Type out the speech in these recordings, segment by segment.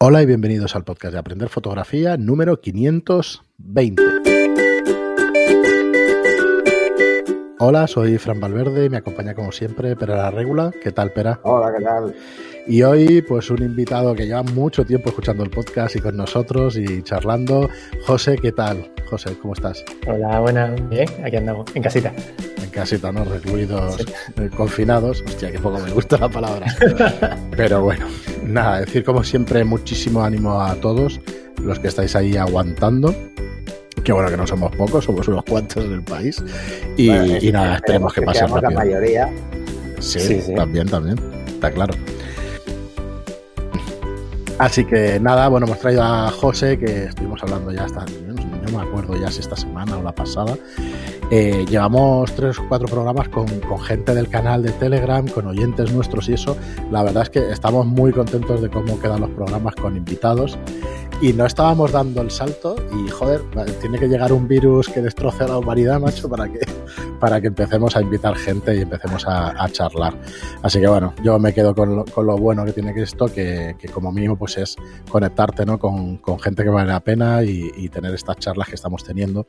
Hola y bienvenidos al podcast de Aprender Fotografía número 520. Hola, soy Fran Valverde y me acompaña como siempre Pera la Regula. ¿Qué tal, Pera? Hola, ¿qué tal? Y hoy, pues un invitado que lleva mucho tiempo escuchando el podcast y con nosotros y charlando. José, ¿qué tal? José, ¿cómo estás? Hola, buenas, bien, aquí andamos, en casita. En casita, ¿no? Recluidos, eh, confinados. Hostia, que poco me gusta la palabra. Pero bueno, nada, decir como siempre, muchísimo ánimo a todos los que estáis ahí aguantando. Que bueno, que no somos pocos, somos unos cuantos en el país. Y, Bueno, y nada, esperemos que, pase seamos la mayoría. Sí, Sí, sí. también, también. Está claro. Así que nada, bueno, hemos traído a José, que estuvimos hablando ya hasta, no, me acuerdo ya si esta semana o la pasada. Eh, llevamos tres o cuatro programas con, gente del canal de Telegram, con oyentes nuestros y eso. La verdad es que estamos muy contentos de cómo quedan los programas con invitados. Y no estábamos dando el salto y, joder, tiene que llegar un virus que destroce a la humanidad, macho, para que, para que empecemos a invitar gente y empecemos a, a charlar. Así que bueno, yo me quedo con lo, bueno que tiene esto, que, como mínimo pues es conectarte ¿no? con, con gente que vale la pena y, y tener estas charlas que estamos teniendo.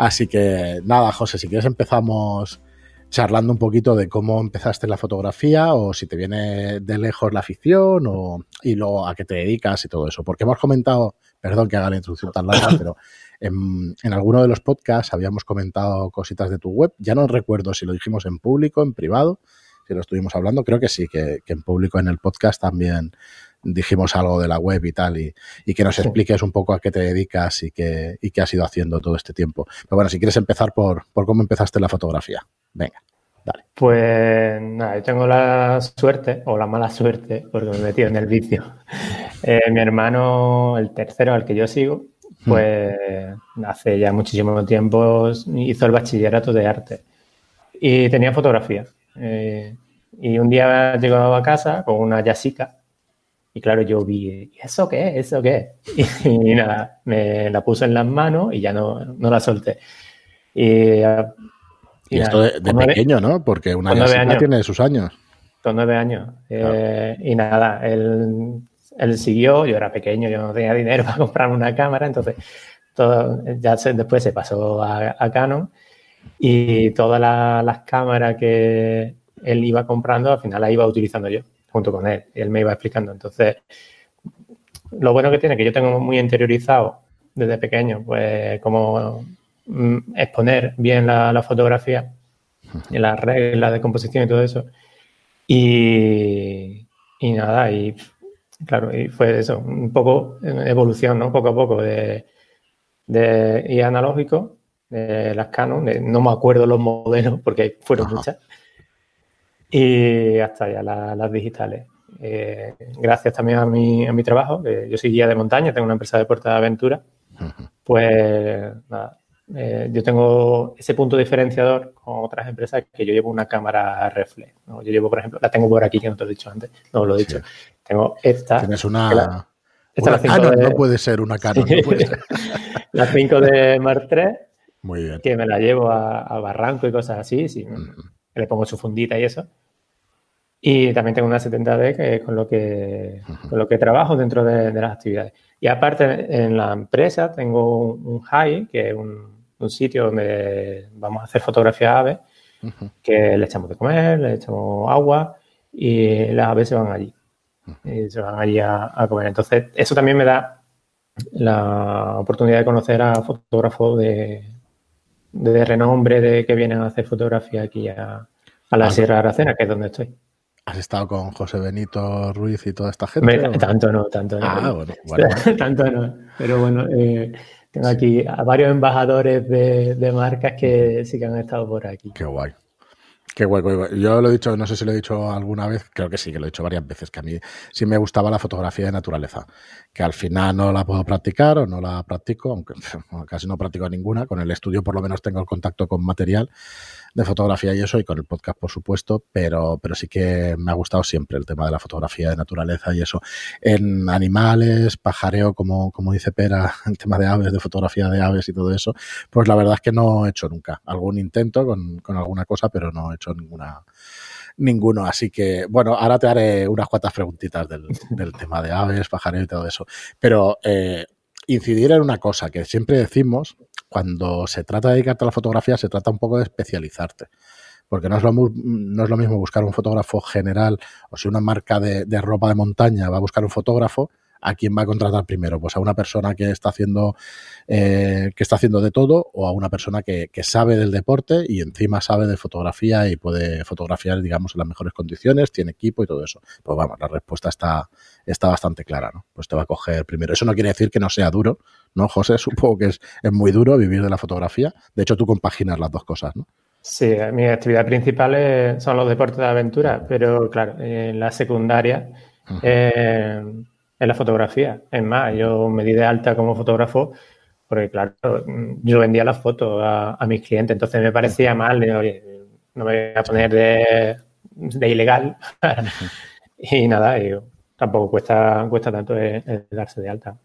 Así que nada, José, si quieres empezamos charlando un poquito de cómo empezaste la fotografía o si te viene de lejos la afición o, y luego a qué te dedicas y todo eso. Porque hemos comentado, perdón que haga la introducción tan larga, pero en, en alguno de los podcasts habíamos comentado cositas de tu web. Ya no recuerdo si lo dijimos en público, en privado, si lo estuvimos hablando. Creo que sí, que, que en público en el podcast también dijimos algo de la web y tal, y, y que nos expliques un poco a qué te dedicas y qué, y qué has ido haciendo todo este tiempo. Pero bueno, si quieres empezar por, por cómo empezaste la fotografía. Venga, dale. Pues nada, yo tengo la suerte, o la mala suerte, porque me he metido en el vicio. Eh, mi hermano, el tercero al que yo sigo, pues hace ya muchísimo tiempo hizo el bachillerato de arte y tenía fotografía. Eh, y un día llegó a casa con una Yasica y claro, yo vi, ¿y eso qué es? ¿Eso qué? Y, y nada, me la puse en las manos y ya no, no la solté. Y, Y, nada, esto de, de nueve- pequeño, ¿no? Porque una años. tiene sus años. con nueve años. Eh, y nada, él, él siguió, yo era pequeño, yo no tenía dinero para comprarme una cámara, entonces todo, ya se- después se pasó a, a Canon y todas la- las cámaras que él iba comprando, al final las iba utilizando yo, junto con él, y él me iba explicando. Entonces, lo bueno que tiene, que yo tengo muy interiorizado desde pequeño, pues como mm, exponer bien la, la fotografía y las reglas de composición y todo eso. Y, y nada, y claro, y fue eso, un poco evolución, ¿no? Poco a poco de, de ir analógico, de las Canon, de- no me acuerdo los modelos porque fueron Ajá. muchas, y hasta ya la- las digitales. Eh, gracias también a mi, a mi trabajo, que yo soy guía de montaña, tengo una empresa de puerta de aventura, pues nada, eh, yo tengo ese punto diferenciador con otras empresas que yo llevo una cámara reflex. ¿no? Yo llevo, por ejemplo, la tengo por aquí, que no te lo he dicho antes, no lo he dicho. Sí. Tengo esta, Tienes una. la- esta una la Canon, de- no puede ser una Canon. no puede ser. la 5 de Mark III, Muy bien. que me la llevo a, a barranco y cosas así, sí, le pongo su fundita y eso. Y también tengo una 70D que es con lo que, con lo que trabajo dentro de, de las actividades. Y aparte, en la empresa tengo un, un high, que es un, un sitio donde vamos a hacer fotografías a aves, Ujú. que le echamos de comer, le echamos agua y las aves se van allí. Y se van allí a, a comer. Entonces, eso también me da la oportunidad de conocer a fotógrafos de, de renombre de que vienen a hacer fotografía aquí a, a la Ah, Sierra Aracena, que es donde estoy. ¿Has estado con José Benito Ruiz y toda esta gente? Me- tanto no, tanto no. Ah, bueno, bueno. tanto no. Pero bueno, eh, tengo aquí a varios embajadores de, de marcas que sí que han estado por aquí. Qué guay. Qué guay, qué guay. Yo lo he dicho, no sé si lo he dicho alguna vez, creo que sí, que lo he dicho varias veces, que a mí sí me gustaba la fotografía de naturaleza, que al final no la puedo practicar o no la practico, aunque casi no practico ninguna. Con el estudio por lo menos tengo el contacto con material de fotografía y eso, y con el podcast por supuesto, pero, pero sí que me ha gustado siempre el tema de la fotografía de naturaleza y eso. En animales, pajareo, como, como dice Pera, el tema de aves, de fotografía de aves y todo eso, pues la verdad es que no he hecho nunca. Algún intento con, con alguna cosa, pero no he hecho ninguna ninguno. Así que, bueno, ahora te haré unas cuantas preguntitas del, tema de aves, pajareros y todo eso. Pero eh, incidir en una cosa que siempre decimos, cuando se trata de dedicarte a la fotografía, se trata un poco de especializarte porque no es, lo, no mismo buscar un fotógrafo general o si una marca de, de, ropa de montaña va a buscar un fotógrafo a quién va a contratar primero, pues a una persona que está haciendo eh, que está haciendo de todo o a una persona que, que, sabe del deporte y encima sabe de fotografía y puede fotografiar, digamos, en las mejores condiciones, tiene equipo y todo eso. Pues vamos, la respuesta está, está bastante clara, ¿no? Pues te va a coger primero. Eso no quiere decir que no sea duro, ¿no, José? Supongo que es, es muy duro vivir de la fotografía. De hecho, tú compaginas las dos cosas, ¿no? Sí, mi actividad principal son los deportes de aventura, pero claro, en la secundaria eh, en la fotografía. Es más, yo me di de alta como fotógrafo porque, claro, yo vendía las fotos a, mis clientes, entonces me parecía mal, oye, no me voy a poner de, ilegal. y nada, tampoco cuesta, cuesta tanto darse de alta.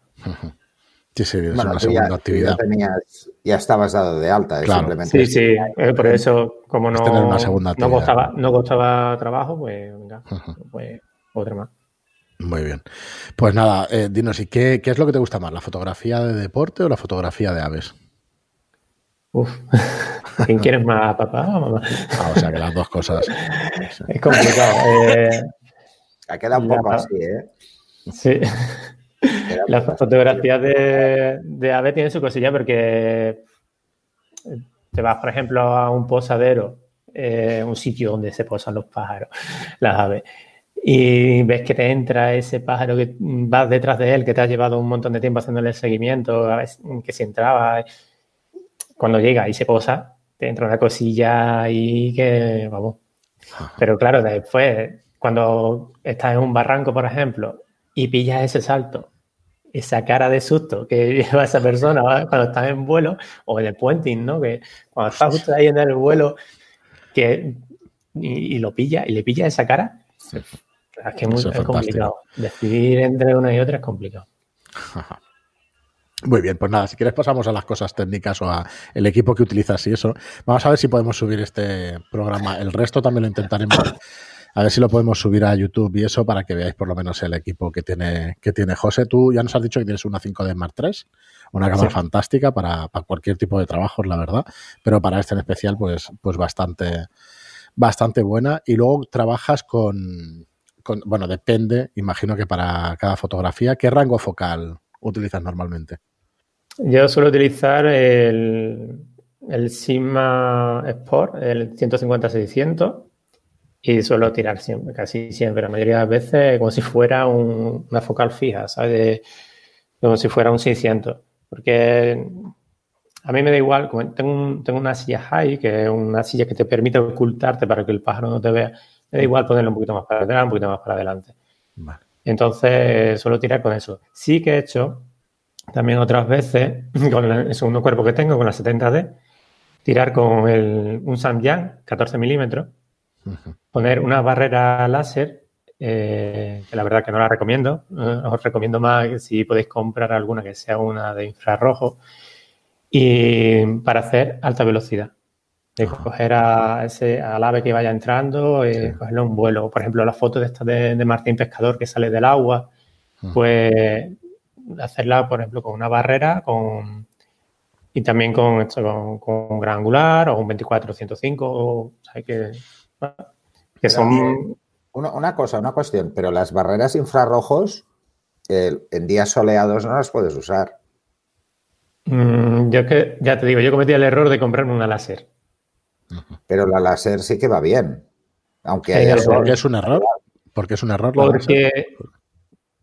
Sí, sí, es una segunda actividad. Ya, estabas dado de alta, simplemente. Sí, sí, eh, por eso, como no, no, costaba, no costaba trabajo, pues venga, pues otra más. Muy bien. Pues nada, eh, dinos, ¿y qué, qué, es lo que te gusta más? ¿La fotografía de deporte o la fotografía de aves? Uf, ¿quién quieres más, papá o mamá? Ah, o sea, que las dos cosas. Es complicado. Eh, ha quedado un poco así, ¿eh? Sí. La fotografía de, de ave tiene su cosilla porque te vas, por ejemplo, a un posadero, eh, un sitio donde se posan los pájaros, las aves, y ves que te entra ese pájaro que vas detrás de él, que te has llevado un montón de tiempo haciéndole el seguimiento, a ver que si entraba, cuando llega y se posa, te entra una cosilla y que, vamos. Pero claro, después, cuando estás en un barranco, por ejemplo, y pillas ese salto, esa cara de susto que lleva esa persona cuando estás en vuelo, o en el puenting, ¿no? Que cuando estás justo ahí en el vuelo, que y, lo pilla, y le pilla esa cara, es que es, muy, complicado. Decidir entre una y otra es complicado. Muy bien, pues nada, si quieres pasamos a las cosas técnicas o a el equipo que utilizas y eso. Vamos a ver si podemos subir este programa. El resto también lo intentaremos. A ver si lo podemos subir a YouTube y eso para que veáis por lo menos el equipo que tiene, que tiene José. Tú ya nos has dicho que tienes una 5D Mark III, una cámara fantástica para, para, cualquier tipo de trabajo, la verdad, pero para este en especial, pues, pues bastante, bastante buena. Y luego trabajas con, bueno, depende, imagino que para cada fotografía, ¿qué rango focal utilizas normalmente? Yo suelo utilizar el, el Sigma Sport, el 150-600, y suelo tirar siempre, casi siempre, la mayoría de las veces, como si fuera una focal fija, ¿sabes? como si fuera un 600. Porque a mí me da igual, tengo, tengo una silla high, que es una silla que te permite ocultarte para que el pájaro no te vea da igual ponerlo un poquito más para atrás, un poquito más para adelante. Entonces, suelo tirar con eso. Sí que he hecho también otras veces, con el segundo cuerpo que tengo, con la 70D, tirar con el, un Samyang 14 milímetros, poner una barrera láser, eh, que la verdad que no la recomiendo. Eh, os recomiendo más si podéis comprar alguna que sea una de infrarrojo, y para hacer alta velocidad. De coger a ese, al ave que vaya entrando, eh, cogerlo en un vuelo. Por ejemplo, la foto de esta de, Martín Pescador que sale del agua, pues hacerla, por ejemplo, con una barrera con, y también con, esto, con, un gran angular o un 24-105, o, que, que son... Una, cosa, una cuestión, pero las barreras infrarrojos en días soleados no las puedes usar. Mm, yo que, ya te digo, yo cometí el error de comprarme una láser. Pero la láser sí que va bien. Aunque es un error. Porque es un error. Porque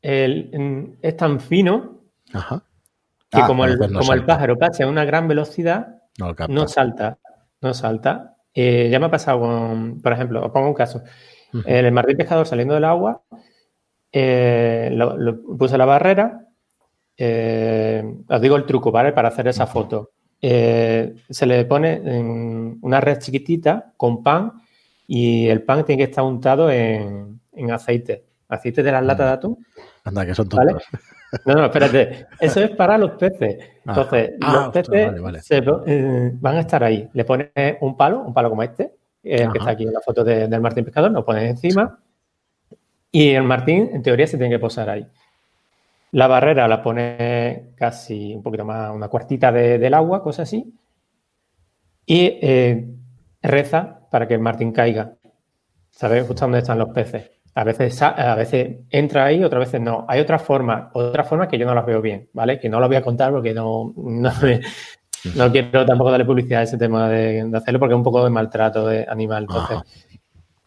es tan fino que ah, como, el, como el, pájaro pasa a una gran velocidad, no, salta. No salta. Eh, ya me ha pasado con, por ejemplo, os pongo un caso. El martín pescador saliendo del agua, eh, puse la barrera. Eh, os digo el truco, ¿vale? Para hacer esa foto. Se le pone en una red chiquitita con pan y el pan tiene que estar untado en, aceite. Aceite de las latas de atún. Anda, que son tontos. No, no, espérate. Eso es para los peces. Ah. Entonces, los ah, peces eh, van a estar ahí. Le pones un palo, un palo como este, el que está aquí en la foto del Martín Pescador, lo pones encima y el Martín, en teoría, se tiene que posar ahí. La barrera la pone casi un poquito más, una cuartita del agua, cosa así, y eh, reza para que el Martín caiga. ¿Sabes justo dónde están los peces? A veces, a veces entra ahí, otras veces no. Hay otra forma, otra forma que yo no las veo bien, ¿vale? Que no lo voy a contar porque no, no, quiero tampoco darle publicidad a ese tema de, hacerlo porque es un poco de maltrato de animal. Entonces,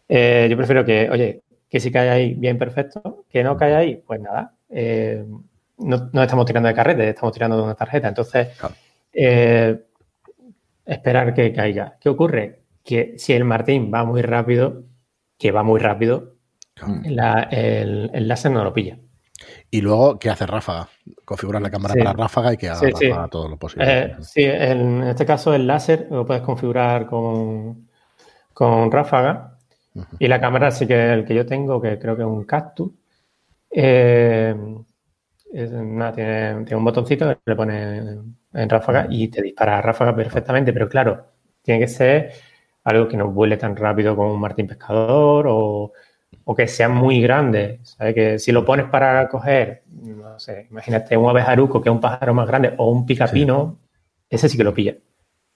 eh, yo prefiero que, oye, que si cae ahí, bien perfecto. Que no cae ahí, pues nada. Eh, no, estamos tirando de carrete, estamos tirando de una tarjeta. Entonces, eh, esperar que caiga. ¿Qué ocurre? Que si el Martín va muy rápido, que va muy rápido, el, láser no lo pilla. Y luego, ¿qué hace ráfaga? Configurar la cámara para ráfaga y que haga todo lo posible. Eh, sí, en este caso el láser lo puedes configurar con, con ráfaga. Y la cámara sí que el que yo tengo, que creo que es un cactus, eh, tiene, un botoncito que le pone en ráfaga y te dispara ráfaga perfectamente, pero claro, tiene que ser algo que no vuele tan rápido como un martín pescador o, que sea muy grande. ¿sabes? Que si lo pones para coger, no sé, imagínate un abejaruco que es un pájaro más grande o un picapino, ese sí que lo pilla.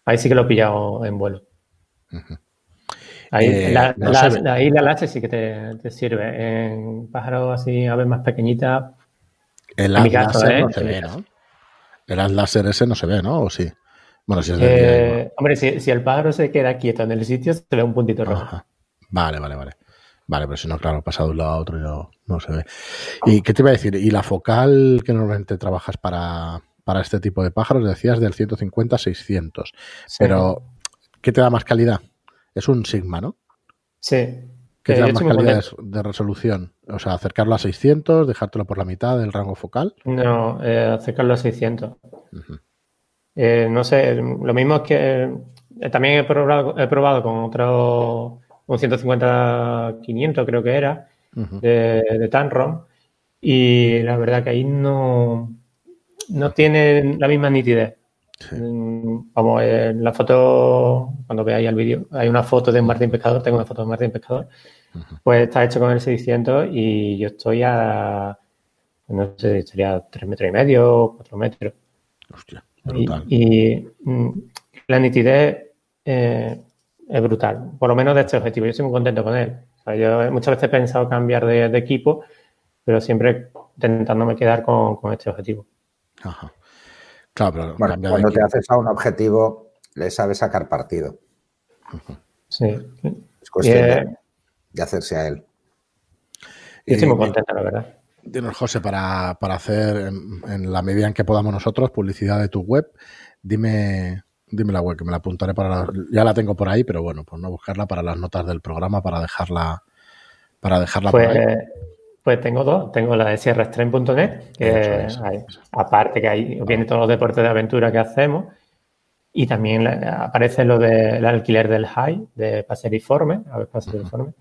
Ahí sí que lo he pillado en vuelo. Ahí, eh, la, láser sí que te, sirve. En pájaros así, aves más pequeñitas. El láser ¿eh? no se ve, ¿no? El láser ese no se ve, ¿no? ¿O sí? Bueno, si es de eh, Hombre, si, el pájaro se queda quieto en el sitio, se ve un puntito rojo. Vale, vale, vale. Vale, pero si no, claro, pasa de un lado a otro y no, no, se ve. ¿Y qué te iba a decir? ¿Y la focal que normalmente trabajas para, para este tipo de pájaros? Decías del 150 a 600. Pero, ¿qué te da más calidad? Es un Sigma, ¿no? Sí. ¿Qué te da más calidad de resolución? O sea, acercarlo a 600, dejártelo por la mitad del rango focal. No, eh, acercarlo a 600. Eh, no sé, lo mismo es que eh, también he probado, he probado con otro, un 150-500 creo que era, de, de Tanrom, y la verdad que ahí no, no tiene la misma nitidez. Vamos, en la foto, cuando veáis el vídeo, hay una foto de Martín Pescador, tengo una foto de Martín Pescador, pues está hecho con el 600 y yo estoy a, no sé, sería 3 metros y medio, 4 metros. Hostia, brutal. Y, mm, la nitidez eh, es brutal, por lo menos de este objetivo. Yo estoy muy contento con él. yo muchas veces he pensado cambiar de, equipo, pero siempre intentándome quedar con, con este objetivo. Ajá cuando te haces a un objetivo, le sabes sacar partido. Sí. Es cuestión de, hacerse a él. Yo estoy muy contento, la verdad. Dinos, José, para, hacer en, la medida en que podamos nosotros publicidad de tu web, dime, dime la web, que me la apuntaré para ya la tengo por ahí, pero bueno, pues no buscarla para las notas del programa, para dejarla, para dejarla por pues, ahí. Pues tengo dos. Tengo la de sierrastrem.net, que aparte que ahí viene todos los deportes de aventura que hacemos. Y también aparece lo del alquiler del high de Paseriforme, a ver, Paseriforme.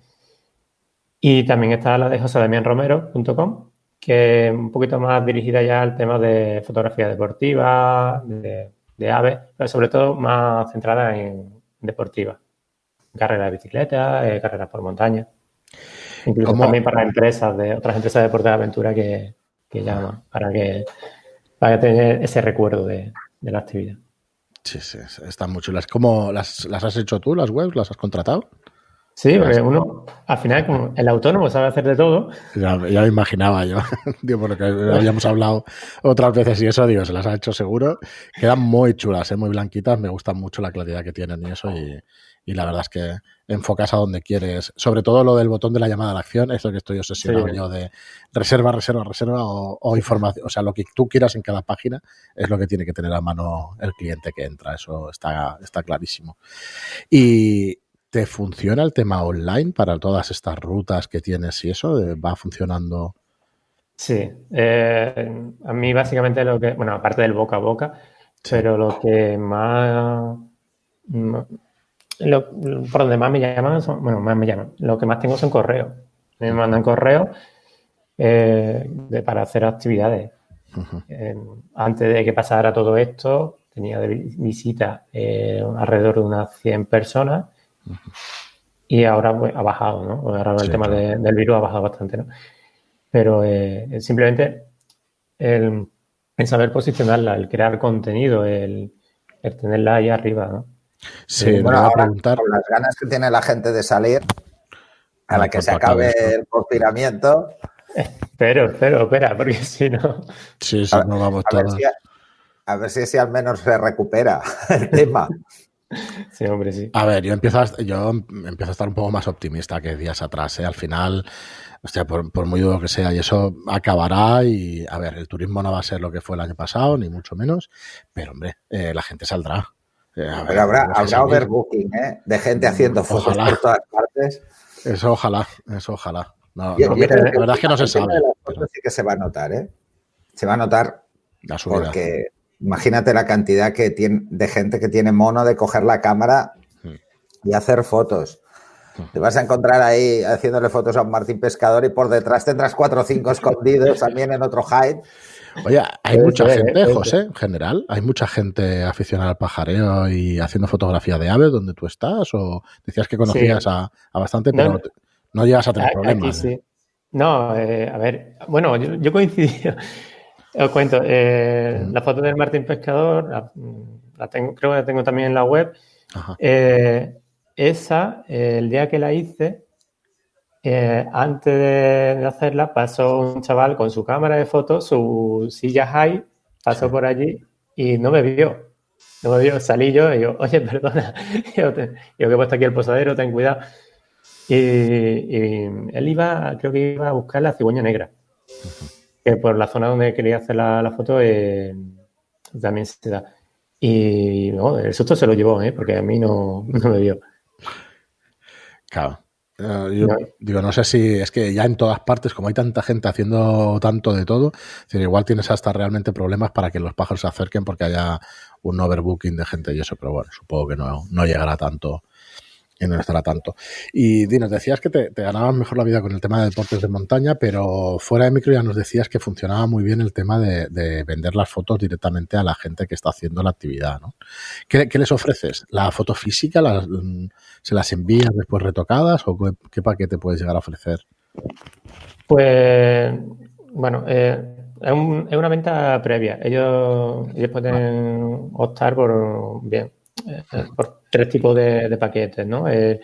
Y también está la de josedamianromero.com, que es un poquito más dirigida ya al tema de fotografía deportiva, de, aves, pero sobre todo más centrada en deportiva. Carrera de bicicleta, eh, carreras por montaña. Incluso también para empresas de otras empresas de deporte de aventura que, llaman para que para tener ese recuerdo de, la actividad. Sí, sí, están muy chulas. ¿Cómo las, has hecho tú, las webs? ¿Las has contratado? Sí, porque uno, al final, como el autónomo sabe hacer de todo. Ya, ya lo imaginaba yo. digo, porque habíamos hablado otras veces y eso, digo, se las ha hecho seguro. Quedan muy chulas, ¿eh? muy blanquitas. Me gusta mucho la claridad que tienen y eso. Y, y la verdad es que enfocas a donde quieres. Sobre todo lo del botón de la llamada a la acción, es lo que estoy obsesionado yo de reserva, reserva, reserva o, información. O sea, lo que tú quieras en cada página es lo que tiene que tener a mano el cliente que entra. Eso está, está clarísimo. Y ¿te funciona el tema online para todas estas rutas que tienes y eso? ¿Va funcionando? Sí. Eh, a mí básicamente lo que, bueno, aparte del boca a boca, pero lo que más por donde más me llaman, bueno, más me llaman, lo que más tengo son correos. Me mandan correos eh, para hacer actividades. Eh, antes de que pasara todo esto, tenía de visita alrededor de unas 100 personas y ahora pues, ha bajado, ¿no? Ahora el tema del virus ha bajado bastante, ¿no? Pero eh, simplemente el, saber posicionarla, el crear contenido, el, tenerla ahí arriba, ¿no? Sí, eh, bueno, a preguntar. Con las ganas que tiene la gente de salir, a la que se acabe el confinamiento. Pero, pero, espera, porque si no. Sí, sí, no vamos todos. a ver si, si al menos se recupera el tema. Sí, hombre, sí. A ver, yo empiezo a, yo empiezo a estar un poco más optimista que días atrás. ¿eh? Al final, hostia, por, muy duro que sea, y eso acabará. Y a ver, el turismo no va a ser lo que fue el año pasado, ni mucho menos, pero hombre, eh, la gente saldrá. Eh, pero habrá, habrá overbooking, ¿eh? De gente haciendo fotos por todas partes. Eso ojalá, eso ojalá. No, la verdad es que no se sabe. Sí que se va a notar, ¿eh? Se va a notar la porque imagínate la cantidad que tiene, de gente que tiene mono de coger la cámara hmm. y hacer fotos. Hmm. Te vas a encontrar ahí haciéndole fotos a un Martín Pescador y por detrás tendrás cuatro o cinco escondidos también en otro hide. Oye, hay mucha gente, José, en general. Hay mucha gente aficionada al pajareo y haciendo fotografía de aves donde tú estás. O decías que conocías a, bastante, pero no, llegas a tener problemas. ¿eh? No, eh, a ver, bueno, yo, yo coincidí. Os cuento, eh, la foto del Martín Pescador, la, tengo, creo que la tengo también en la web. Eh, esa, el día que la hice, eh, antes de, hacerla, pasó un chaval con su cámara de fotos, su silla high, pasó por allí y no me vio. No me vio, salí yo y yo, oye, perdona, yo, que he puesto aquí el posadero, ten cuidado. Y, él iba, creo que iba a buscar la cigüeña negra que por la zona donde quería hacer la, foto eh, también se da. Y no, el susto se lo llevó, ¿eh? porque a mí no, me vio. Claro. Eh, yo digo, no sé si es que ya en todas partes, como hay tanta gente haciendo tanto de todo, igual tienes hasta realmente problemas para que los pájaros se acerquen porque haya un overbooking de gente y eso, pero bueno, supongo que no, no llegará tanto y no estará tanto. Y nos decías que te, te, ganabas mejor la vida con el tema de deportes de montaña, pero fuera de micro ya nos decías que funcionaba muy bien el tema de, vender las fotos directamente a la gente que está haciendo la actividad, ¿no? ¿Qué, les ofreces? ¿La foto física? ¿Se las envías después retocadas o qué, paquete puedes llegar a ofrecer? Pues, bueno, eh, es, una venta previa. Ellos, ellos pueden optar por, bien, por tres tipos de, paquetes, ¿no? El,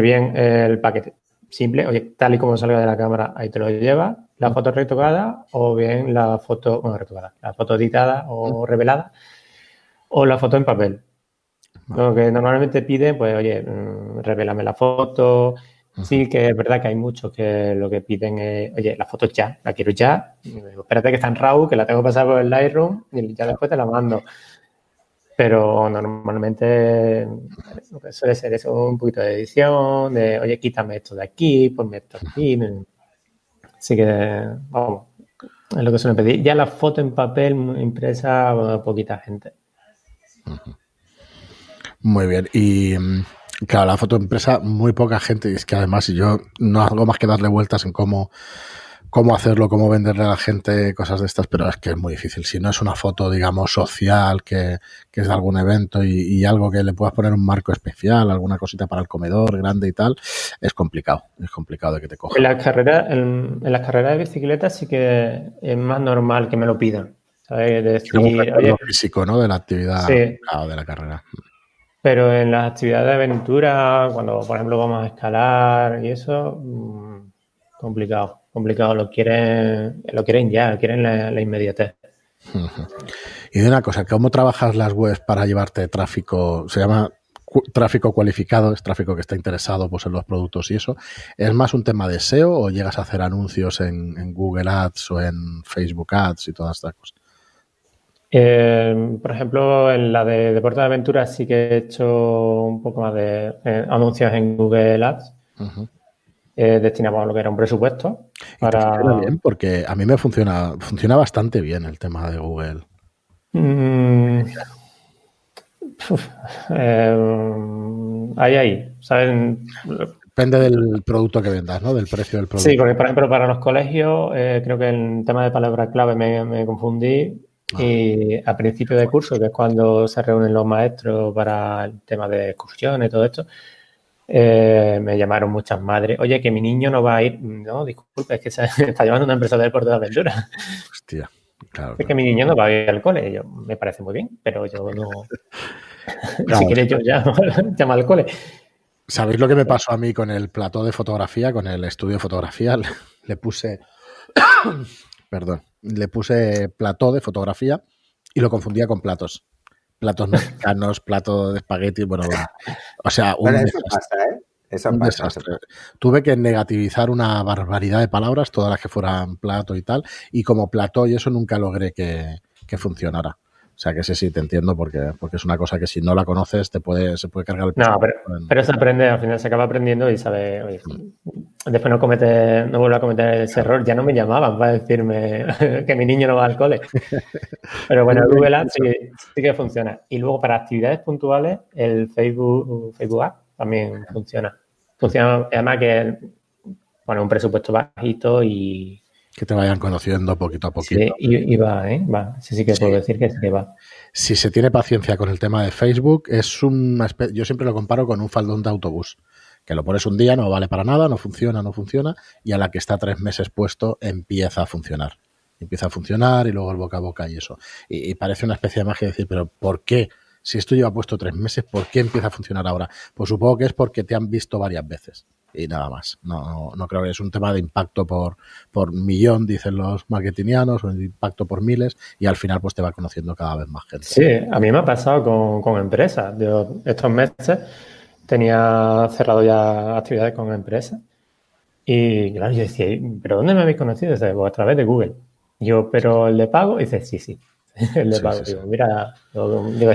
bien, el paquete simple, oye, tal y como salga de la cámara, ahí te lo lleva, la foto retocada o bien la foto, bueno, retocada, la foto editada o revelada o la foto en papel. Lo que normalmente piden, pues, oye, mm, revélame la foto. Sí, que es verdad que hay muchos que lo que piden es, oye, la foto ya, la quiero ya. espérate que está en RAW, que la tengo pasada por el Lightroom y ya después te la mando. Pero normalmente lo que suele ser eso, un poquito de edición, de, oye, quítame esto de aquí, ponme esto aquí. Así que, vamos, es lo que suelen pedir. Ya la foto en papel impresa, poquita gente. Muy bien. Y mm, claro, la foto impresa, muy poca gente. Y es que además, yo no hago más que darle vueltas en cómo cómo hacerlo, cómo venderle a la gente cosas de estas, pero es que es muy difícil. Si no es una foto, digamos, social, que, es de algún evento y, algo que le puedas poner un marco especial, alguna cosita para el comedor grande y tal, es complicado, es complicado de que te cojan. En las carreras, en, las carreras de bicicleta sí que es más normal que me lo pidan. ¿sabes? Decir, oye, físico, ¿no? De la actividad de la carrera. Pero en las actividades de aventura, cuando por ejemplo vamos a escalar y eso, mm, complicado complicado, lo quieren, lo quieren ya, quieren la, inmediatez. Y de una cosa, ¿cómo trabajas las webs para llevarte tráfico? Se llama tráfico cualificado, es tráfico que está interesado pues, en los productos y eso. ¿Es más un tema de SEO o llegas a hacer anuncios en, Google Ads o en Facebook Ads y todas estas cosas? Eh, por ejemplo, en la de Deportes de Aventura sí que he hecho un poco más de eh, anuncios en Google Ads eh, destinamos a lo que era un presupuesto. Para... bien, porque a mí me funciona, funciona bastante bien el tema de Google. Mm, eh, ahí, ahí, ¿saben? Depende del producto que vendas, ¿no? Del precio del producto. Sí, porque por ejemplo para los colegios eh, creo que el tema de palabra clave me, confundí ah. y a principio de curso, que es cuando se reúnen los maestros para el tema de excursiones y todo esto, eh, me llamaron muchas madres, oye, que mi niño no va a ir, no, disculpe, es que se está llevando una empresa del puerto de aventura. Hostia, claro. Es que mi niño no va a ir al cole, yo, me parece muy bien, pero yo no... si quieres yo ya llamo al cole. ¿Sabéis lo que me pasó a mí con el plató de fotografía, con el estudio de fotografía? Le puse, perdón, le puse plató de fotografía y lo confundía con platos platos mexicanos, plato de espagueti, bueno, o sea, un desastre. ¿eh? Tuve que negativizar una barbaridad de palabras, todas las que fueran plato y tal, y como plato y eso nunca logré que, que funcionara. O sea que sí, sí, te entiendo porque, porque es una cosa que si no la conoces te puede, se puede cargar el. No, pero, se aprende, al final se acaba aprendiendo y sabe, oye, después no comete, no vuelve a cometer ese error. Ya no me llamaban para decirme que mi niño no va al cole. Pero bueno, Google Ads sí, que funciona. Y luego para actividades puntuales, el Facebook, Facebook App también funciona. Funciona, además que bueno, un presupuesto bajito y que te vayan conociendo poquito a poquito. Sí, y, va, ¿eh? Va. Sí, sí que puedo decir que sí que va. Si se tiene paciencia con el tema de Facebook, es un... Yo siempre lo comparo con un faldón de autobús. Que lo pones un día, no vale para nada, no funciona, no funciona, y a la que está tres meses puesto empieza a funcionar. Empieza a funcionar y luego el boca a boca y eso. Y, y parece una especie de magia decir, pero ¿por qué? Si esto lleva puesto tres meses, ¿por qué empieza a funcionar ahora? Pues supongo que es porque te han visto varias veces y nada más. No, no creo que es un tema de impacto por, por millón, dicen los marketingianos, o de impacto por miles, y al final pues te va conociendo cada vez más gente. Sí, a mí me ha pasado con, con empresas. Yo estos meses tenía cerrado ya actividades con empresas. Y claro, yo decía, ¿pero dónde me habéis conocido? Dice, pues a través de Google. Yo, ¿pero el de pago? Y dice, sí, sí, el de pago. digo, mira, digo,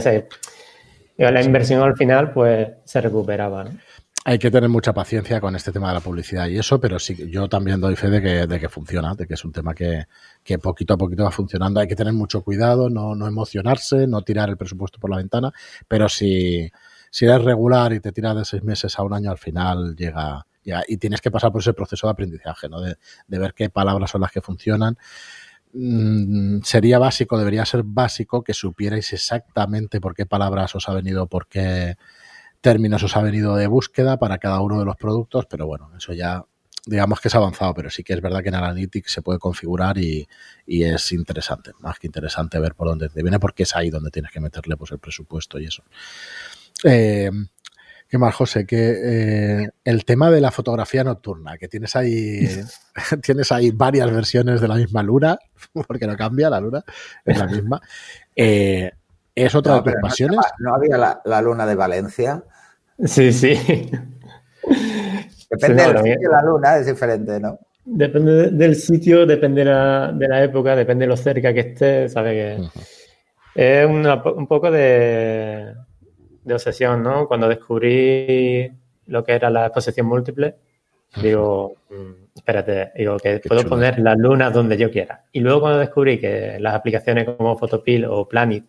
la inversión al final pues se recuperaba. ¿no? Hay que tener mucha paciencia con este tema de la publicidad y eso, pero sí, yo también doy fe de que, de que funciona, de que es un tema que, que, poquito a poquito va funcionando. Hay que tener mucho cuidado, no, no emocionarse, no tirar el presupuesto por la ventana, pero si, si eres regular y te tiras de seis meses a un año, al final llega, y tienes que pasar por ese proceso de aprendizaje, ¿no? De, de ver qué palabras son las que funcionan mm, sería básico, debería ser básico que supierais exactamente por qué palabras os ha venido, por qué términos os ha venido de búsqueda para cada uno de los productos, pero bueno, eso ya digamos que es avanzado, pero sí que es verdad que en Analytics se puede configurar y, es interesante, más que interesante ver por dónde te viene, porque es ahí donde tienes que meterle pues, el presupuesto y eso. Eh, ¿Qué más, José? Que eh, el tema de la fotografía nocturna, que tienes ahí, tienes ahí varias versiones de la misma luna, porque no cambia la luna, es la misma. Eh, ¿Es otra de tus pasiones? No, había la, luna de Valencia? Sí, sí. Depende del sitio, la luna es diferente, ¿no? Depende del sitio, depende de la, época, depende de lo cerca que esté, ¿sabes? Que es un poco de, obsesión, ¿no? Cuando descubrí lo que era la exposición múltiple, digo, mm, espérate, digo que puedo poner las lunas donde yo quiera. Y luego cuando descubrí que las aplicaciones como Photopil o Planet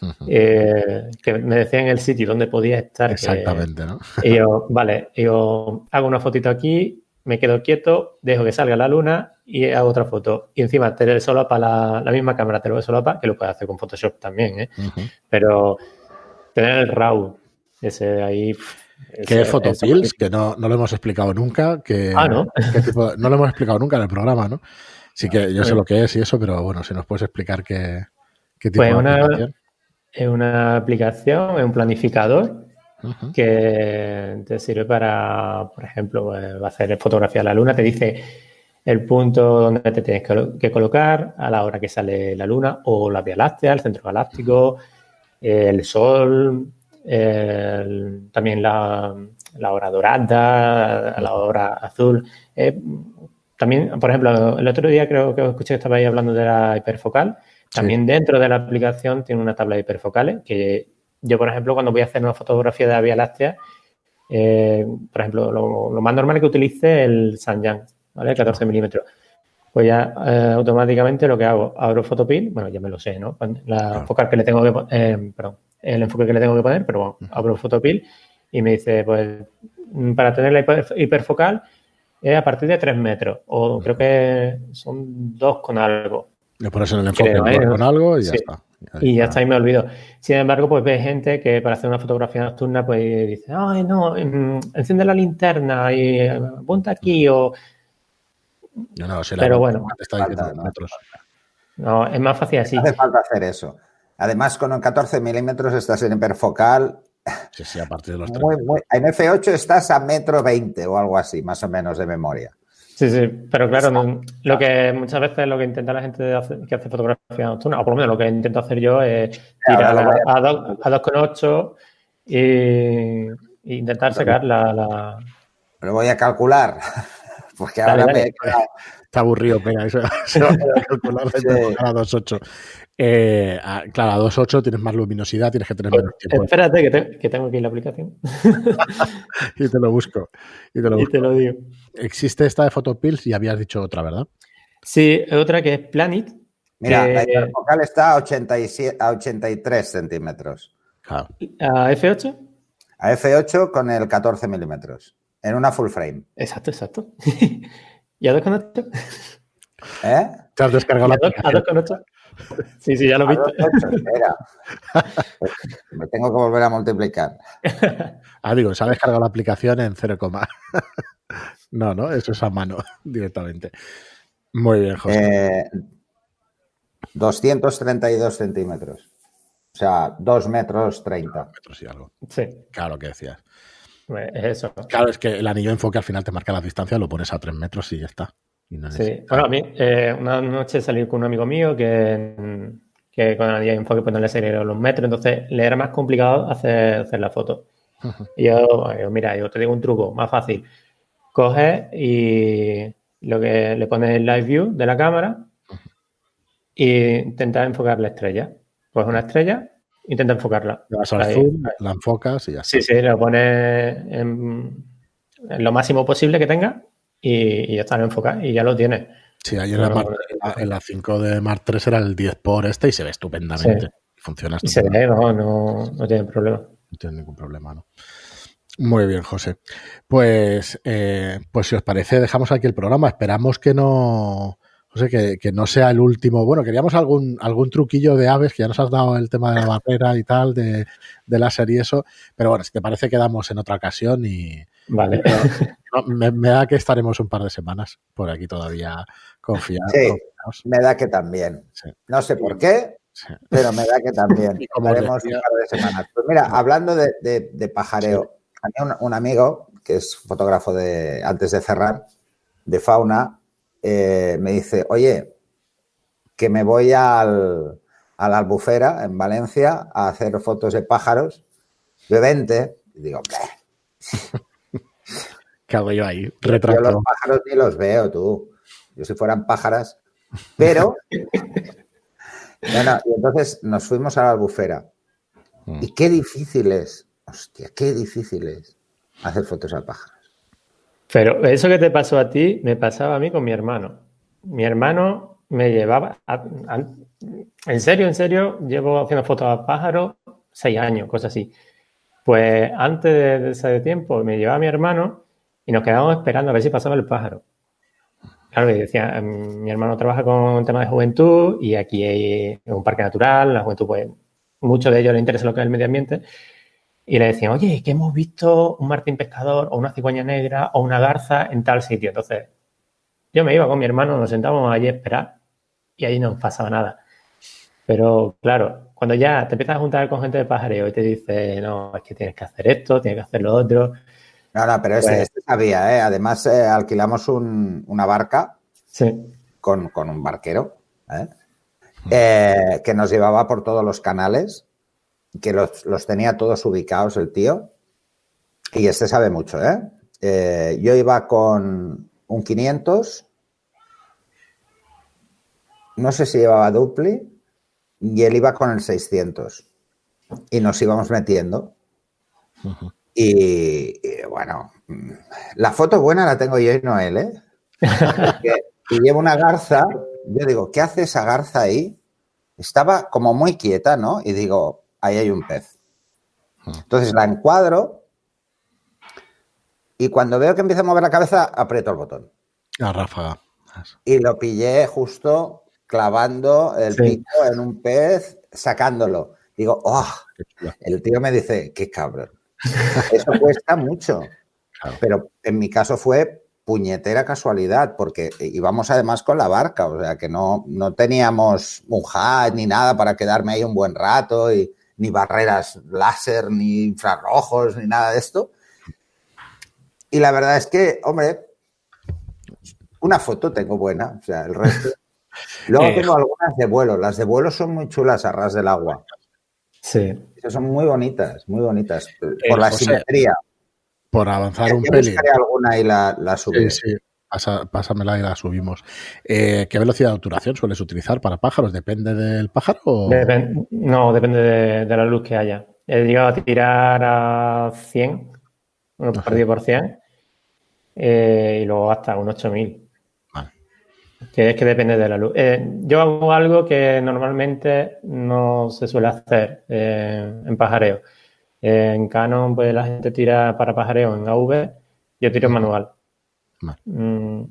eh, que me decían el sitio donde podía estar. Exactamente, ¿no? Y yo, vale, yo hago una fotito aquí, me quedo quieto, dejo que salga la luna y hago otra foto. Y encima te solapa la, la misma cámara, te lo solapa, que lo puedes hacer con Photoshop también, ¿eh? Pero tener el RAW, ese ahí... ¿Qué es Photopills? Que no, no, lo hemos explicado nunca. Que, ah, ¿no? no lo hemos explicado nunca en el programa, ¿no? Sí que yo sé lo que es y eso, pero bueno, si nos puedes explicar qué, qué tipo pues de una, es una aplicación, es un planificador que te sirve para, por ejemplo, pues, hacer fotografía de la luna. Te dice el punto donde te tienes que, colocar a la hora que sale la luna o la Vía Láctea, el centro galáctico, el Sol, también la, hora dorada, la hora azul. Eh, también, por ejemplo, el otro día creo que escuché que estabais hablando de la hiperfocal. También dentro de la aplicación tiene una tabla de hiperfocales que yo, por ejemplo, cuando voy a hacer una fotografía de la Vía Láctea, eh, por ejemplo, lo, más normal es que utilice el Sanyan, ¿vale? 14 milímetros. Pues ya eh, automáticamente lo que hago, abro Photopil, bueno, ya me lo sé, ¿no? La que le tengo que eh, perdón, el enfoque que le tengo que poner, pero bueno, abro Photopil y me dice, pues, para tener la hiperfocal es a partir de 3 metros, o creo que son 2 con algo. Le pones en el enfoque con algo y ya está. Y ya está, y me olvido. Sin embargo, pues ve gente que para hacer una fotografía nocturna, pues dice, ay, no, em, enciende la linterna y eh, apunta aquí o... No, no, Pero bueno. no, es más fácil así. No hace falta hacer eso. Además, con un 14 milímetros estás en hiperfocal. Sí, sí, a partir de los En F8 estás a metro 20 o algo así, más o menos de memoria. Sí, sí, pero claro, lo que muchas veces lo que intenta la gente que hace fotografía nocturna, o por lo menos lo que intento hacer yo es tirar a, 2,8 e intentar sacar la, la, Pero voy a calcular, porque ahora me he Está aburrido, venga, eso se va a calcular a 2,8. Eh, claro, a 2.8 tienes más luminosidad, tienes que tener menos tiempo. Espérate, que, tengo aquí la aplicación. y te lo busco. Y te lo, busco. Y te lo digo. Existe esta de Photopills y habías dicho otra, ¿verdad? Sí, otra que es Planet. Mira, la hiperfocal está a, 87, a 83 centímetros. ¿A F8? A F8 con el 14 milímetros. En una full frame. Exacto, exacto. ¿Y a 2.8? ¿Eh? ¿Te has descargado la ¿A 2.8? Sí, sí, ya lo he visto. Me tengo que volver a multiplicar. Ah, digo, se ha descargado la aplicación en 0, no, no, eso es a mano directamente. Muy bien, José. 232 eh, centímetros. O sea, 2 metros 30. metros y algo. Sí. Claro que decías. Pues eso. Claro, es que el anillo de enfoque al final te marca la distancia, lo pones a 3 metros y ya está sí, bueno, a mí eh, una noche salí con un amigo mío que, que con el enfoque pues no le salieron los metros, entonces le era más complicado hacer, hacer la foto. Y yo, mira, yo te digo un truco más fácil. Coges y lo que le pones el live view de la cámara e intenta enfocar la estrella. Pues una estrella, intenta enfocarla. la enfocas y ya Sí, sí, lo pones en, en lo máximo posible que tenga y, ya está enfocado y ya lo tiene. Sí, ayer en, la 5 de Mark 3 era el 10 por este y se ve estupendamente. Funciona estupendamente. se ve, no, no, no, tiene problema. No tiene ningún problema, ¿no? Muy bien, José. Pues, eh, pues si os parece, dejamos aquí el programa. Esperamos que no, José, que, que, no sea el último. Bueno, queríamos algún, algún truquillo de aves, que ya nos has dado el tema de la barrera y tal, de, de láser y eso. Pero bueno, si te parece, quedamos en otra ocasión y, Vale. me, da que estaremos un par de semanas por aquí todavía confiados. Sí, me da que también. No sé por qué, pero me da que también. estaremos un par de semanas. Pues mira, hablando de, pajareo, un, un, amigo que es fotógrafo de, antes de cerrar, de fauna, eh, me dice, oye, que me voy al, a la albufera en Valencia a hacer fotos de pájaros. de 20. Y digo, ¿Qué hago yo ahí? Yo los pájaros ni los veo, tú. Yo si fueran pájaras. Pero. bueno, y entonces nos fuimos a la albufera. Mm. Y qué difícil es. Hostia, qué difícil es hacer fotos a pájaros. Pero eso que te pasó a ti, me pasaba a mí con mi hermano. Mi hermano me llevaba. en serio, en serio, llevo haciendo fotos a pájaros seis años, cosas así. Pues antes de ese tiempo me llevaba mi hermano y nos quedábamos esperando a ver si pasaba el pájaro. Claro, y decía, em, mi hermano trabaja con temas de juventud y aquí hay un parque natural, la juventud, pues, mucho de ellos le interesa lo que es el medio ambiente. Y le decían, oye, que hemos visto un martín pescador o una cigüeña negra o una garza en tal sitio. Entonces, yo me iba con mi hermano, nos sentábamos allí a esperar y ahí no pasaba nada. Pero claro, cuando ya te empiezas a juntar con gente de pajareo y te dice, no, es que tienes que hacer esto, tienes que hacer lo otro, no, no, pero pues sabía, ¿eh? Además, eh, alquilamos una barca con, un barquero, ¿eh? ¿eh? que nos llevaba por todos los canales, que los, tenía todos ubicados el tío. Y este sabe mucho, ¿eh? ¿eh? Yo iba con un 500, no sé si llevaba dupli, y él iba con el 600. Y nos íbamos metiendo. Y, bueno, la foto buena la tengo yo y Noel, ¿eh? y llevo una garza, yo digo, ¿qué hace esa garza ahí? Estaba como muy quieta, ¿no? Y digo, ahí hay un pez. Entonces la encuadro y cuando veo que empieza a mover la cabeza, aprieto el botón. La ráfaga. Y lo pillé justo clavando el pico en un pez sacándolo. Digo, oh, el tío me dice, qué cabrón. Eso cuesta mucho. Pero en mi caso fue puñetera casualidad, porque íbamos además con la barca, o sea que no, no teníamos un HUD ni nada para quedarme ahí un buen rato, y, ni barreras láser, ni infrarrojos, ni nada de esto. Y la verdad es que, hombre, una foto tengo buena, o sea, el resto. Luego eh, tengo algunas de vuelo, las de vuelo son muy chulas a ras del agua. Sí. son muy bonitas, muy bonitas, por la simetría por avanzar un pelín. alguna y la, la Sí, sí. Pásamela y la subimos. Eh, ¿Qué velocidad de obturación sueles utilizar para pájaros? ¿Depende del pájaro? no, depende de, la luz que haya. He llegado a tirar a 100, un perdido por 100, eh, y luego hasta un 8000. Que es que depende de la luz. Eh, yo hago algo que normalmente no se suele hacer en pajareo en Canon, pues la gente tira para pajareo en AV, yo tiro en manual. Mm,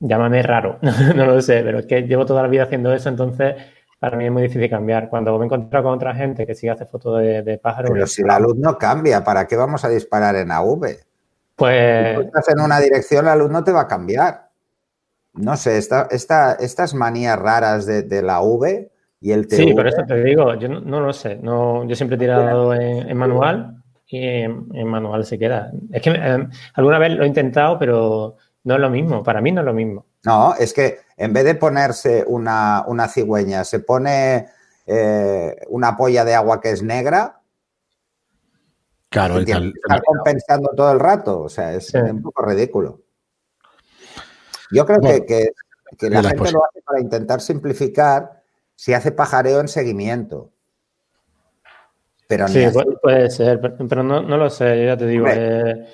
llámame raro, no lo sé, pero es que llevo toda la vida haciendo eso, entonces para mí es muy difícil cambiar. Cuando me he encontrado con otra gente que sí hace fotos de, pájaros. Pero si la luz no cambia, ¿para qué vamos a disparar en AV? Pues. Si estás en una dirección, la luz no te va a cambiar. No sé, esta, estas manías raras de, de la V Sí, por eso te digo, yo no, lo sé. No, yo siempre he tirado en, manual y en, manual se queda. Es que eh, alguna vez lo he intentado, pero no es lo mismo. Para mí no es lo mismo. No, es que en vez de ponerse una, cigüeña, se pone eh, una polla de agua que es negra. Claro, y está compensando todo el rato. O sea, es un poco ridículo. Yo creo que, la gente lo hace para intentar simplificar si hace pajareo en seguimiento. Pero sí, puede, ser, pero no, lo sé, ya te digo. Eh,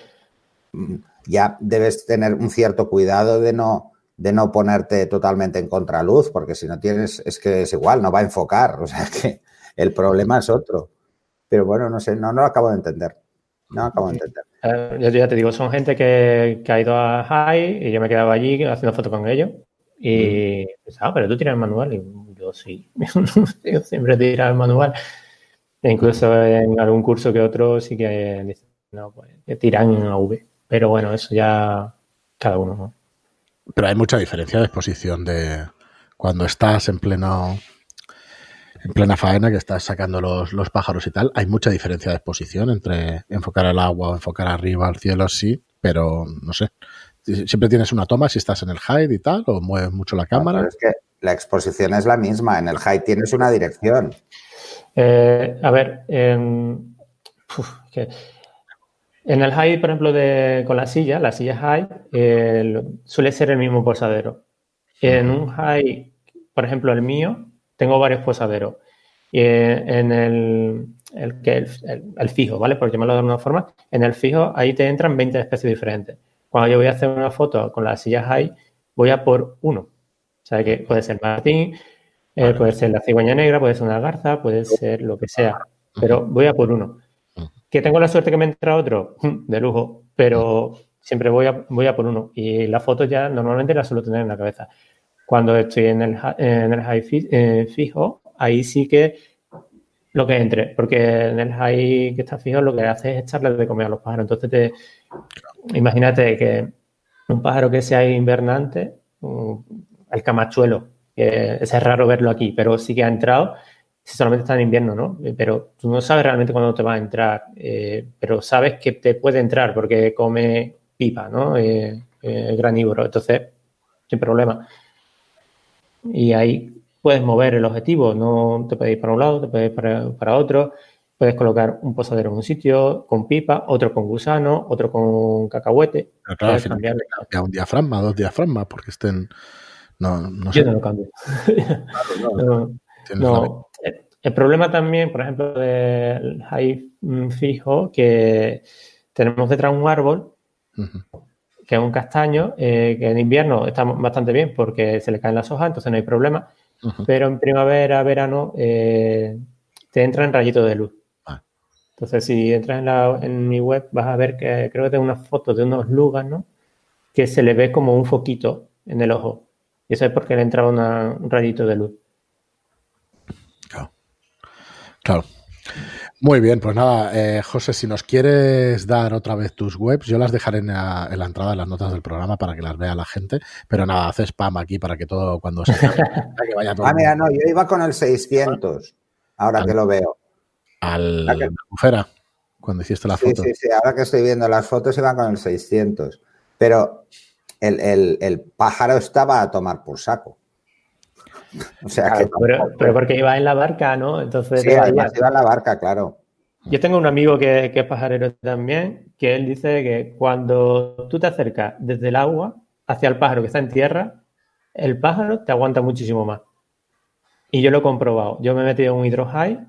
ya debes tener un cierto cuidado de no, de no ponerte totalmente en contraluz, porque si no tienes, es que es igual, no va a enfocar. O sea que el problema es otro. Pero bueno, no sé, no, no lo acabo de entender. No acabo de entender. Yo ya te digo, son gente que, ha ido a High y yo me quedaba allí haciendo fotos con ellos. Y, mm. ah, pero tú tiras el manual. Y yo sí, yo siempre tiro el manual. E incluso en algún curso que otro sí que no, pues tiran en V. Pero bueno, eso ya cada uno, ¿no? Pero hay mucha diferencia de exposición de cuando estás en pleno en plena faena, que estás sacando los, los, pájaros y tal, hay mucha diferencia de exposición entre enfocar al agua o enfocar arriba al cielo, sí, pero no sé. Siempre tienes una toma si estás en el hide y tal, o mueves mucho la cámara. es que la exposición es la misma. En el high tienes una dirección. Eh, a ver, en el high, por ejemplo, de, con la silla, la silla high, suele ser el mismo posadero. En un high, por ejemplo, el mío, tengo varios posaderos. Y en el, el, el, fijo, ¿vale? Por llamarlo de alguna forma, en el fijo ahí te entran 20 especies diferentes. Cuando yo voy a hacer una foto con la silla high, voy a por uno. O sea, que puede ser Martín, eh, puede ser la cigüeña negra, puede ser una garza, puede ser lo que sea. Pero voy a por uno. Que tengo la suerte que me entra otro, de lujo, pero siempre voy a, voy a por uno. Y la foto ya normalmente la suelo tener en la cabeza. Cuando estoy en el, en el high eh, fijo, ahí sí que lo que entre, porque en el high que está fijo lo que hace es echarle de comer a los pájaros. Entonces, te, imagínate que un pájaro que sea invernante, el camachuelo, que es raro verlo aquí, pero sí que ha entrado, si solamente está en invierno, ¿no? Pero tú no sabes realmente cuándo te va a entrar, eh, pero sabes que te puede entrar porque come pipa, ¿no? Eh, eh granívoro, entonces, sin problema. Y ahí puedes mover el objetivo, no te puedes ir para un lado, te puedes ir para, otro, puedes colocar un posadero en un sitio con pipa, otro con gusano, otro con cacahuete. claro, un diafragma, dos diafragmas, porque estén no, no Yo no lo cambio. no, El problema también, por ejemplo, del high fijo, que tenemos detrás un árbol, que es un castaño, eh, que en invierno está bastante bien porque se le caen las hojas, entonces no hay problema. Pero en primavera, verano, eh, te entran rayitos de luz. Ah. Entonces, si entras en, la, en, mi web, vas a ver que creo que tengo unas fotos de unos lugas, ¿no? Que se le ve como un foquito en el ojo. Y eso es porque le entraba un rayito de luz. Claro. Muy bien, pues nada, eh, José, si nos quieres dar otra vez tus webs, yo las dejaré en la, entrada, en las notas del programa para que las vea la gente, pero nada, hace spam aquí para que todo cuando se que vaya todo Ah, mira, no, yo iba con el 600, ahora que lo veo. Al la Bufera, cuando hiciste la foto. Sí, sí, ahora que estoy viendo las fotos iba con el 600, pero el, el pájaro estaba a tomar por saco. O sea que pero, porque iba en la barca, ¿no? Entonces. Sí, además iba en la barca, claro. Yo tengo un amigo que, es pajarero también, que él dice que cuando tú te acercas desde el agua hacia el pájaro que está en tierra, el pájaro te aguanta muchísimo más. Y yo lo he comprobado. Yo me he metido en un hydro high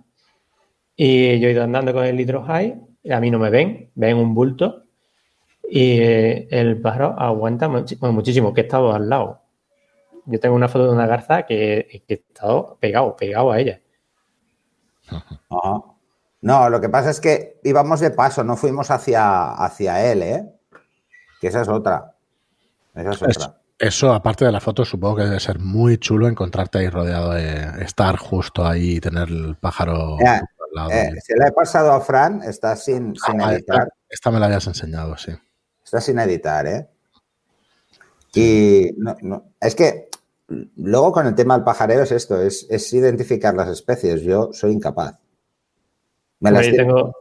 y yo he ido andando con el hydro high. Y a mí no me ven, ven un bulto y el pájaro aguanta muchísimo, que he estado al lado yo tengo una foto de una garza que, he estado pegado, pegado a ella. No, lo que pasa es que íbamos de paso, no fuimos hacia, hacia él, ¿eh? Que esa es otra. Esa es otra. Eso, aparte de la foto, supongo que debe ser muy chulo encontrarte ahí rodeado de estar justo ahí y tener el pájaro al lado. Eh, se la he pasado a Fran, está sin, sin ah, editar. esta, me la habías enseñado, sí. Está sin editar, ¿eh? Y no, es que luego con el tema del pajareo es esto, es, identificar las especies. Yo soy incapaz. tengo,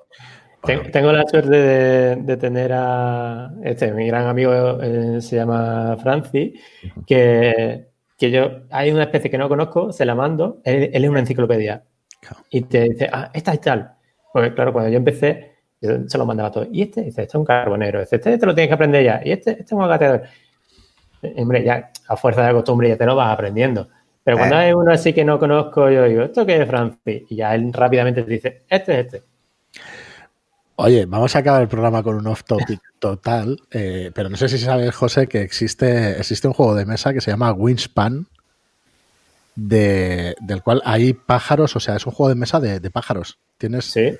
tengo, la suerte de, tener a este, mi gran amigo eh, se llama Francis, que, yo, hay una especie que no conozco, se la mando, él, es una enciclopedia. Y te dice, ah, esta es tal. Pues claro, cuando yo empecé, yo se lo mandaba todo. Y este, dice, este es un carbonero, este, este, lo tienes que aprender ya. Y este, este es un agateador hombre, ya a fuerza de costumbre ya te lo vas aprendiendo. Pero cuando eh. hay uno así que no conozco, yo digo, ¿esto qué es Francis? Y ya él rápidamente te dice, este es este. Oye, vamos a acabar el programa con un off topic total, eh, pero no sé si sabes, José, que existe, existe un juego de mesa que se llama Wingspan, de, del cual hay pájaros, o sea, es un juego de mesa de, de pájaros. Tienes, ¿Sí?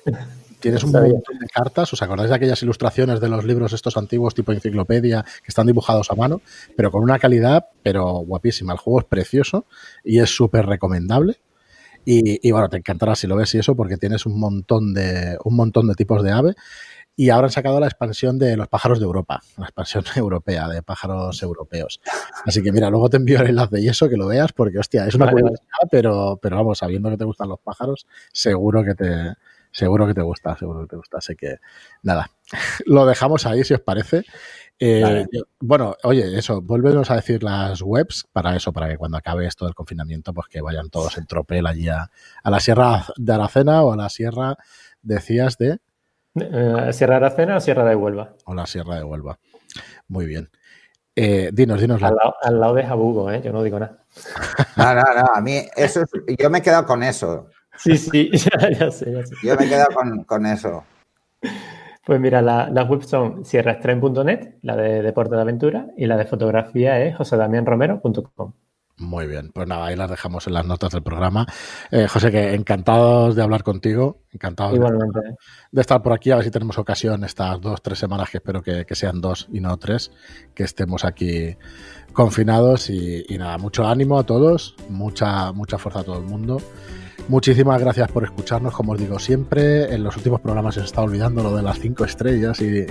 Tienes un montón de cartas, ¿os acordáis de aquellas ilustraciones de los libros estos antiguos tipo enciclopedia que están dibujados a mano, pero con una calidad, pero guapísima. El juego es precioso y es súper recomendable. Y, bueno, te encantará si lo ves y eso, porque tienes un montón de, un montón de tipos de ave. Y ahora han sacado la expansión de los pájaros de Europa, la expansión europea de pájaros europeos. Así que mira, luego te envío el enlace y eso que lo veas, porque hostia, es una curiosidad, pero, pero vamos, sabiendo que te gustan los pájaros, seguro que te, Seguro que te gusta, seguro que te gusta. Así que nada, lo dejamos ahí si os parece. Eh, bueno, oye, eso, vuélvenos a decir las webs para eso, para que cuando acabe esto del confinamiento, pues que vayan todos en tropel allí a, la Sierra de Aracena o a la Sierra, decías, de... Eh, ¿Sierra de Aracena o Sierra de Huelva? O la Sierra de Huelva. Muy bien. Eh, dinos, dinos. Al, lado, al lado de Jabugo, ¿eh? Yo no digo nada. No, no, no. A mí, eso yo me he quedado con eso. Sí, sí, ya, sé, ya sé. Yo me he quedado con, eso. Pues mira, las webs son sierraestren.net, la de deporte de aventura, y la de fotografía es josedamianromero.com. Muy bien, pues nada, ahí las dejamos en las notas del programa. Eh, José, que encantados de hablar contigo, encantados de, estar por aquí, a ver si tenemos ocasión estas dos, tres semanas, que espero que, sean dos y no tres, que estemos aquí confinados y, y, nada, mucho ánimo a todos, mucha, mucha fuerza a todo el mundo Muchísimas gracias por escucharnos, como os digo siempre. En los últimos programas se está olvidando lo de las cinco estrellas y,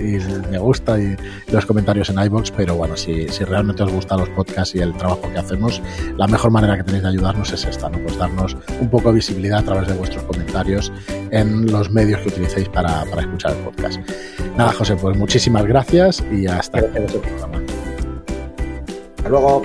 me gusta y, los comentarios en iBox, pero bueno, si, realmente os gustan los podcasts y el trabajo que hacemos, la mejor manera que tenéis de ayudarnos es esta, ¿no? Pues darnos un poco de visibilidad a través de vuestros comentarios en los medios que utilicéis para, escuchar el podcast. Nada, José, pues muchísimas gracias y hasta el próximo programa. Hasta luego.